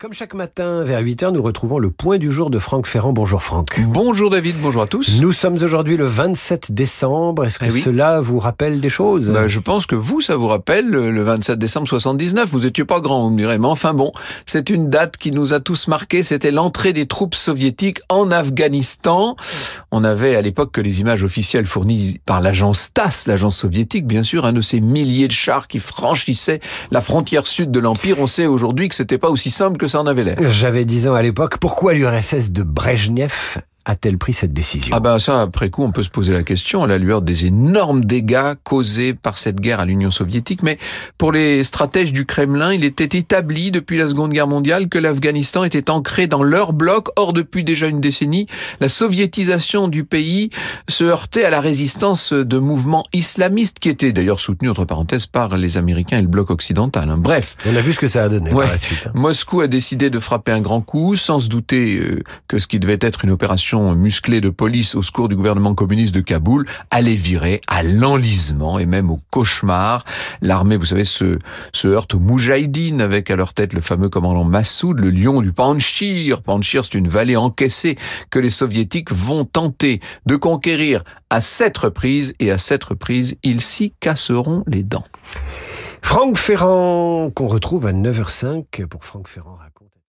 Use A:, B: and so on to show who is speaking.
A: Comme chaque matin vers 8h, nous retrouvons le point du jour de Franck Ferrand. Bonjour Franck.
B: Bonjour David, bonjour à tous.
A: Nous sommes aujourd'hui le 27 décembre. Est-ce que
B: Eh oui.
A: cela vous rappelle des choses?
B: Bah, je pense que vous, ça vous rappelle le 27 décembre 79. Vous étiez pas grand, vous me direz, mais enfin bon, c'est une date qui nous a tous marqués. C'était l'entrée des troupes soviétiques en Afghanistan. On avait à l'époque que les images officielles fournies par l'agence TASS, l'agence soviétique, bien sûr, un de ces milliers de chars qui franchissaient la frontière sud de l'empire. On sait aujourd'hui que c'était pas aussi simple que ça en avait l'air.
A: J'avais 10 ans à l'époque. Pourquoi l'URSS de Brejnev a-t-elle pris cette décision?
B: Ah ben ça, après coup, on peut se poser la question à la lueur des énormes dégâts causés par cette guerre à l'Union soviétique. Mais pour les stratèges du Kremlin, il était établi depuis la Seconde Guerre mondiale que l'Afghanistan était ancré dans leur bloc. Or, depuis déjà une décennie, la soviétisation du pays se heurtait à la résistance de mouvements islamistes qui étaient d'ailleurs soutenus, entre parenthèses, par les Américains et le bloc occidental. hein. Bref,
A: On a vu ce que ça a donné
B: Ouais.
A: par la suite. hein.
B: Moscou a décidé de frapper un grand coup, sans se douter euh, que ce qui devait être une opération musclée de police au secours du gouvernement communiste de Kaboul allait virer à l'enlisement et même au cauchemar. L'armée, vous savez, se, heurte aux Moudjahidines avec à leur tête le fameux commandant Massoud, le lion du Panchir. Panchir, c'est une vallée encaissée que les soviétiques vont tenter de conquérir à sept reprises et à sept reprises, ils s'y casseront les dents.
A: Franck Ferrand, qu'on retrouve à 9h05 pour Franck Ferrand raconte.